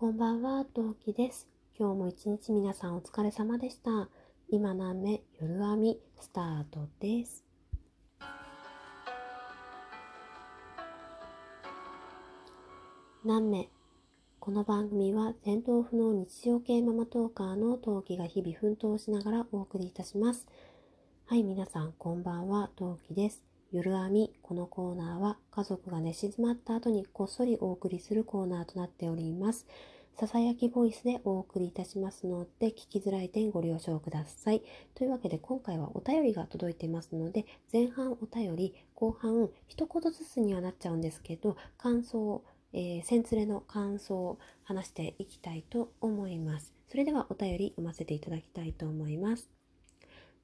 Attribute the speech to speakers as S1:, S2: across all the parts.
S1: こんばんは、トウキです。今日も一日皆さんお疲れ様でした。今何目夜編みスタートです。何目この番組は戦闘不能日常系ママトーカーのトウキが日々奮闘しながらお送りいたします。はい、皆さんこんばんは、トウキです。夜編みこのコーナーは家族が寝静まった後にこっそりお送りするコーナーとなっております。ささやきボイスでお送りいたしますので聞きづらい点ご了承ください。というわけで今回はお便りが届いていますので前半お便り後半一言ずつにはなっちゃうんですけど感想えー、センツレの感想を話していきたいと思います。それではお便り読ませていただきたいと思います。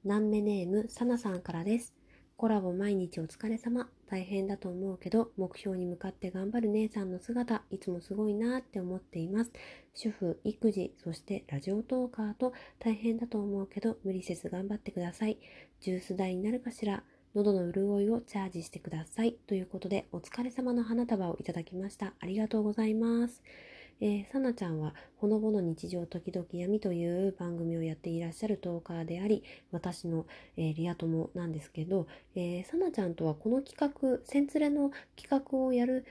S1: 南目ネームさなさんからです。コラボ毎日お疲れ様。大変だと思うけど、目標に向かって頑張る姉さんの姿、いつもすごいなって思っています。主婦、育児、そしてラジオトーカーと大変だと思うけど、無理せず頑張ってください。ジュース代になるかしら。喉の潤いをチャージしてください。ということで、お疲れ様の花束をいただきました。ありがとうございます。えー、さなちゃんは、ほのぼの日常時々闇という番組をやっていらっしゃるトーカーであり、私の、えー、リア友なんですけど、えー、さなちゃんとはこの企画、センツレの企画をやる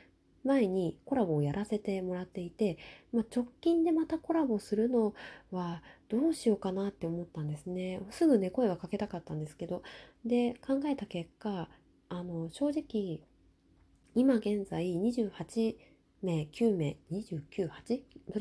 S1: 前にコラボをやらせてもらっていて、まあ、直近でまたコラボするのはどうしようかなって思ったんですね。すぐね、声はかけたかったんですけど、で、考えた結果、あの、正直、今現在28名、9名、29、8?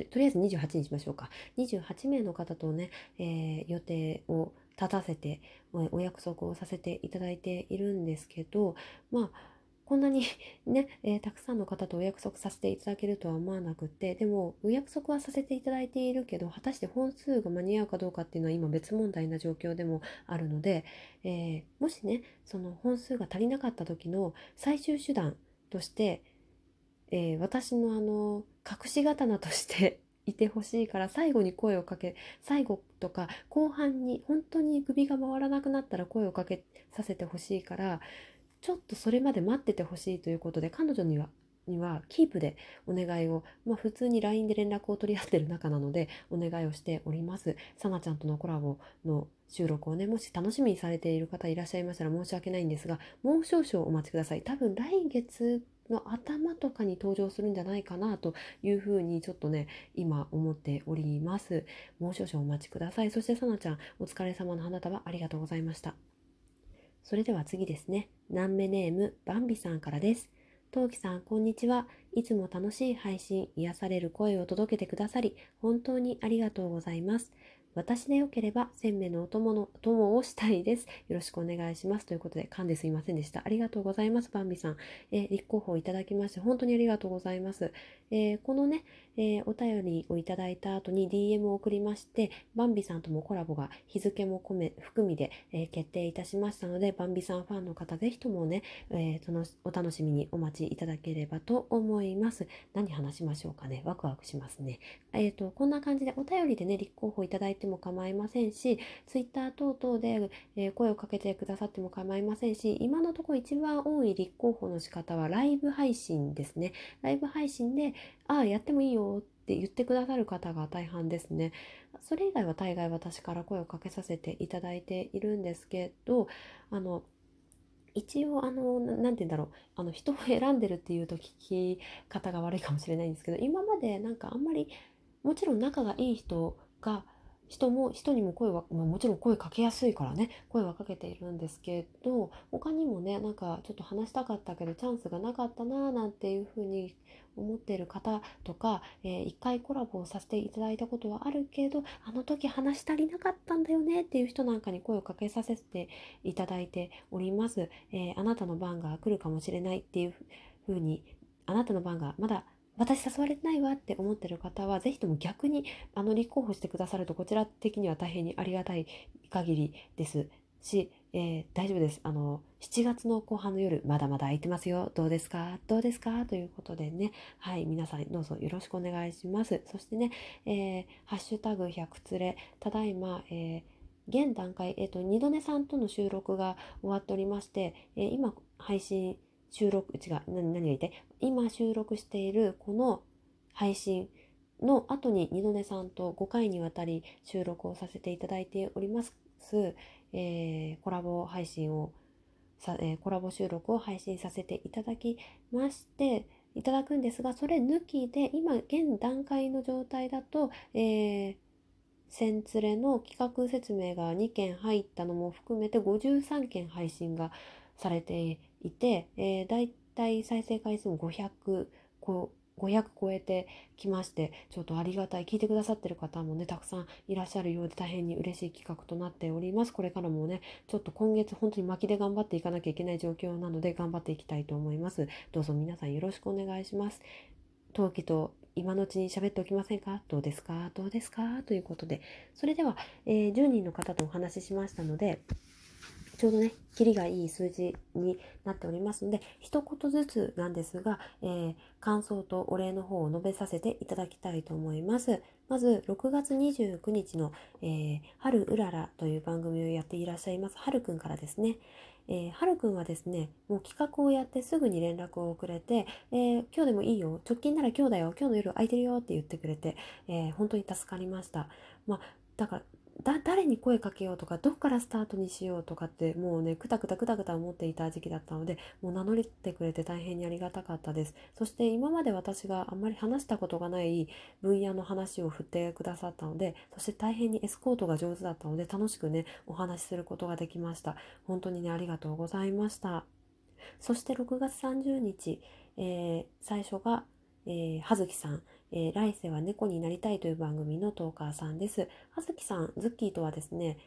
S1: とりあえず28にしましょうか。28名の方とね、えー、予定を立たせてお約束をさせていただいているんですけど、まあ、こんなに ね、えー、たくさんの方とお約束させていただけるとは思わなくって、でもお約束はさせていただいているけど、果たして本数が間に合うかどうかっていうのは今別問題な状況でもあるので、えー、もしね、その本数が足りなかった時の最終手段として、えー、私のあの、隠し刀としていてほしいから最後に声をかけ最後とか後半に本当に首が回らなくなったら声をかけさせてほしいからちょっとそれまで待っててほしいということで彼女にはにはキープでお願いを、まあ、普通に LINE で連絡を取り合ってる仲なのでお願いをしております。さなちゃんとのコラボの収録をねもし楽しみにされている方いらっしゃいましたら申し訳ないんですがもう少々お待ちください。多分来月の頭とかに登場するんじゃないかなというふうにちょっとね今思っております。もう少々お待ちください。そしてさなちゃんお疲れ様の花束ありがとうございました。それでは次ですね。南目ネームバンビさんからです。トウキさん、こんにちは。いつも楽しい配信、癒される声を届けてくださり、本当にありがとうございます。私でよければ、鮮明のお供の、お供をしたいです。よろしくお願いします。ということで、噛んですいませんでした。ありがとうございます、バンビさん。えー、立候補いただきまして、本当にありがとうございます。えー、このね、えー、お便りをいただいた後に DM を送りまして、バンビさんともコラボが日付も込め、含みで、え決定いたしましたので、バンビさんファンの方、ぜひともね、えそのお楽しみにお待ちいただければと思います。何話しましょうかね。ワクワクしますね。えっ、と、こんな感じでお便りでね、立候補いただいても構いませんし、Twitter 等々で、え声をかけてくださっても構いませんし、今のところ一番多い立候補の仕方はライブ配信ですね。ライブ配信で、ああ、やってもいいよって言ってくださる方が大半ですね。それ以外は大概私から声をかけさせていただいているんですけど、あの、一応あの何て言うんだろうあの人を選んでるっていうと聞き方が悪いかもしれないんですけど今までなんかあんまりもちろん仲がいい人が人も人にも声は、まあ、もちろん声かけやすいからね声はかけているんですけど他にもねなんかちょっと話したかったけどチャンスがなかったななんていうふうに思っている方とか、えー、一回コラボをさせていただいたことはあるけどあの時話し足りなかったんだよねっていう人なんかに声をかけさせていただいております、えー、あなたの番が来るかもしれないっていうふうにあなたの番がまだ私誘われてないわって思ってる方は、ぜひとも逆にあの立候補してくださると、こちら的には大変にありがたい限りですし、えー、大丈夫です。あの、7月の後半の夜、まだまだ空いてますよ。どうですか？どうですか？ということでね、はい、皆さんどうぞよろしくお願いします。そしてね、えー、ハッシュタグ100つれ、ただいま、えー、現段階、えっ、と、二度寝さんとの収録が終わっておりまして、え今、配信、収録、違う、何、が言って今収録しているこの配信の後に二度寝さんと5回にわたり収録をさせていただいております、えー、コラボ配信をさ、えー、コラボ収録を配信させていただきましていただくんですがそれ抜きで今現段階の状態だと、えー、千連れの企画説明が2件入ったのも含めて53件配信がされていて、えー、だいたい再生回数も500こ500超えてきましてちょっとありがたい。聞いてくださってる方もねたくさんいらっしゃるようで大変に嬉しい企画となっております。これからもねちょっと今月本当に巻きで頑張っていかなきゃいけない状況なので頑張っていきたいと思います。どうぞ皆さんよろしくお願いします。陶器と今のうちに喋っておきませんか？どうですか？どうですか？ということで。それでは、えー、10人の方とお話ししましたのでちょうどね、キリがいい数字になっておりますので、一言ずつなんですが、えー、感想とお礼の方を述べさせていただきたいと思います。まず、6月29日の、えー、春うららという番組をやっていらっしゃいます、はるくんからですね。えー、はるくんはですね、もう企画をやってすぐに連絡をくれて、えー、今日でもいいよ、直近なら今日だよ、今日の夜空いてるよって言ってくれて、えー、本当に助かりました。まあ、だからだ誰に声かけようとかどっからスタートにしようとかってもうねくたくたくたくた思っていた時期だったのでもう名乗りてくれて大変にありがたかったです。そして今まで私があんまり話したことがない分野の話を振ってくださったのでそして大変にエスコートが上手だったので楽しくねお話しすることができました。本当にねありがとうございました。そして6月30日、えー、最初が、えー、葉月さん。えー、来世は猫になりたいという番組のトーカーさんです。葉月さん、ズッキーとはですね、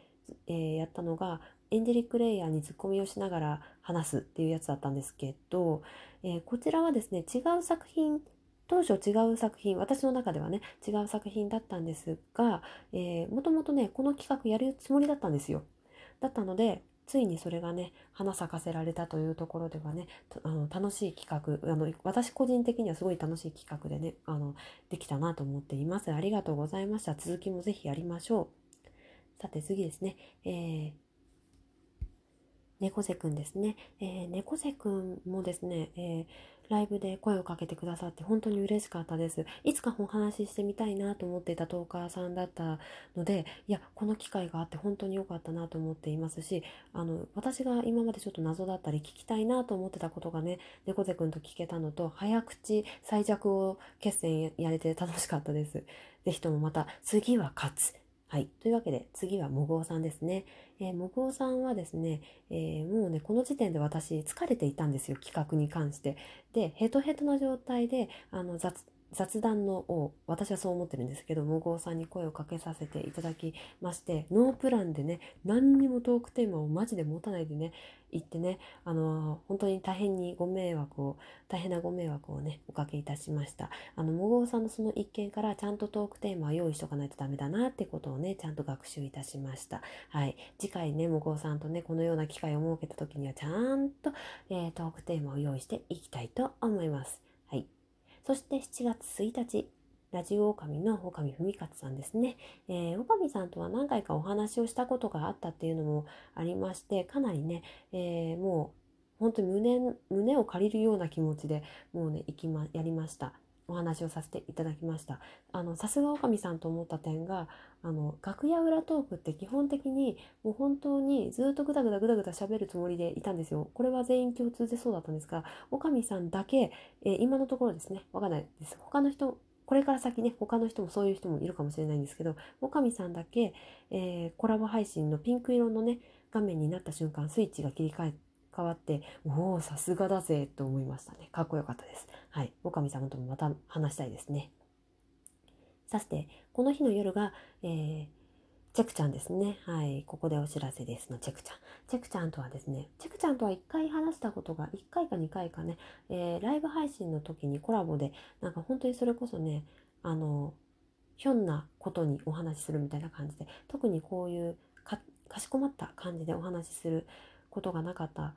S1: えー、やったのが、エンジェリックレイヤーにツッコミをしながら話すっていうやつだったんですけど、えー、こちらはですね、違う作品、当初違う作品、私の中ではね、違う作品だったんですが、えー、もともとね、この企画やるつもりだったんですよ。だったので、ついにそれがね花咲かせられたというところではねあの楽しい企画あの私個人的にはすごい楽しい企画でねあのできたなと思っています。ありがとうございました。続きもぜひやりましょう。さて次ですね、えー、猫背くんですね、えー、猫背くんもですね、えーライブで声をかけてくださって本当に嬉しかったです。いつかお話ししてみたいなと思っていたトーカーさんだったので、いや、この機会があって本当に良かったなと思っていますし、あの、私が今までちょっと謎だったり聞きたいなと思ってたことがね、猫背くんと聞けたのと、早口最弱を決戦やれて楽しかったです。ぜひともまた次は勝つ。はい。というわけで、次はもぐおさんですね。えー、もぐおさんはですね、えー、もうね、この時点で私疲れていたんですよ、企画に関して。で、ヘトヘトの状態で、あの、雑、雑談のを私はそう思ってるんですけど無謀さんに声をかけさせていただきましてノープランでね何にもトークテーマをマジで持たないでね言ってねあの本当に大変にご迷惑を大変なご迷惑をねおかけいたしました。あの無謀さんのその一件からちゃんとトークテーマを用意しとかないとダメだなってことをねちゃんと学習いたしました。はい。次回ね無謀さんとねこのような機会を設けた時にはちゃんと、えー、トークテーマを用意していきたいと思います。そして7月1日、ラジオ狼の狼文勝さんですね。えー、狼さんとは何回かお話をしたことがあったっていうのもありまして、かなりね、えー、もう本当に胸胸を借りるような気持ちでもうね、行きま、やりました。お話をさせていただきました。あの、さすが狼さんと思った点が、あの、楽屋裏トークって基本的にもう本当にずっとぐだぐだぐだぐだ喋るつもりでいたんですよ。これは全員共通でそうだったんですが、狼さんだけ、えー、今のところですね、わかんないです。他の人、これから先ね、他の人もそういう人もいるかもしれないんですけど、狼さんだけ、えー、コラボ配信のピンク色のね、画面になった瞬間、スイッチが切り替え変わって、おお、さすがだぜと思いましたね。かっこよかったです。はい。おかみ様ともまた話したいですね。さしてこの日の夜が、えー、チェクちゃんですね。はい。ここでお知らせですの、チェクちゃん。チェクちゃんとはですね、チェクちゃんとは1回話したことが、1回か2回かね、えー、ライブ配信の時にコラボで、なんか本当にそれこそね、あの、ひょんなことにお話しするみたいな感じで、特にこういうかしこまった感じでお話しすることがなかった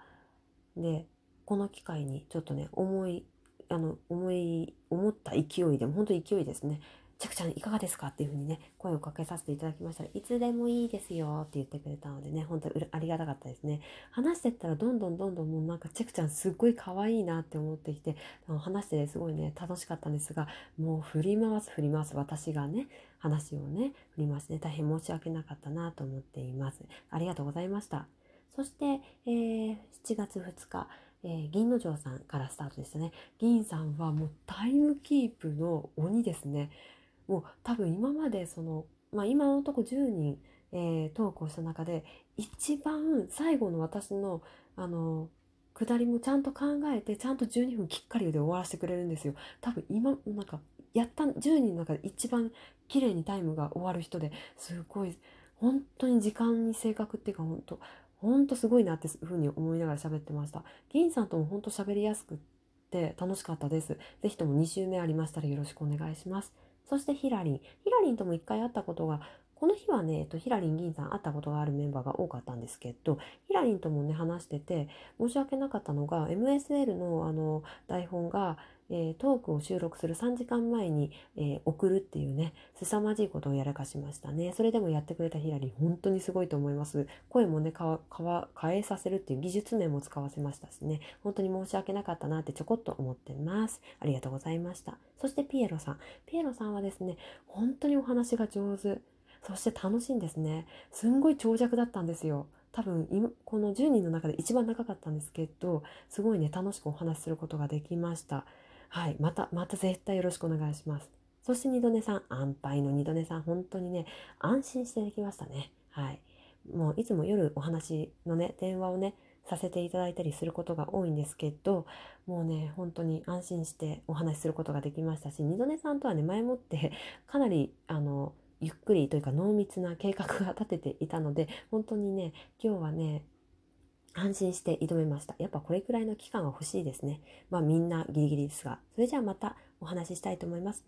S1: で、この機会にちょっとね、思い、あの、思い、思った勢いでも、本当に勢いですね。ちゃくちゃんいかがですか？っていうふうにね、声をかけさせていただきましたらいつでもいいですよって言ってくれたのでね、本当にありがたかったですね。話してったらどんどんどんどんもうなんかちゃくちゃんすっごい可愛いなって思ってきて、話してすごいね、楽しかったんですが、もう振り回す振り回す私がね、話をね、振り回してね、大変申し訳なかったなと思っています。ありがとうございました。そして、えー、7月2日、えー、銀之丞さんからスタートでしたね。銀さんはもうタイムキープの鬼ですね。もう多分今までその、まあ、今のとこ10人、えー、トークをした中で一番最後の私のあの下りもちゃんと考えてちゃんと12分きっかりで終わらせてくれるんですよ。多分今なんかやった10人の中で一番綺麗にタイムが終わる人ですごい本当に時間に正確っていうか本当ほんとすごいなっていうふうに思いながら喋ってました。銀さんともほんと喋りやすくって楽しかったです。ぜひとも2週目ありましたらよろしくお願いします。そしてヒラリン。ヒラリンとも一回会ったことが、この日はね、えっと、ヒラリン銀さん会ったことがあるメンバーが多かったんですけど、ヒラリンともね、話してて、申し訳なかったのが、MSL のあの台本が、えー、トークを収録する3時間前に、えー、送るっていうね、凄まじいことをやらかしましたね。それでもやってくれたヒラリー、本当にすごいと思います。声もね、かわ変えさせるっていう技術面も使わせましたしね、本当に申し訳なかったなってちょこっと思ってます。ありがとうございました。そしてピエロさん。ピエロさんはですね、本当にお話が上手。そして楽しいんですね。すんごい長尺だったんですよ。多分この10人の中で一番長かったんですけどすごいね楽しくお話しすることができましたはい、また、また絶対よろしくお願いします。そして二度寝さん、安牌の二度寝さん、本当にね、安心してできましたね。はい。もういつも夜お話のね、電話をね、させていただいたりすることが多いんですけど、もうね、本当に安心してお話しすることができましたし、二度寝さんとはね、前もってかなり、あの、ゆっくりというか濃密な計画が立てていたので、本当にね、今日はね、安心して挑めました。やっぱこれくらいの期間は欲しいですね。まあみんなギリギリですが。それじゃあまたお話ししたいと思います。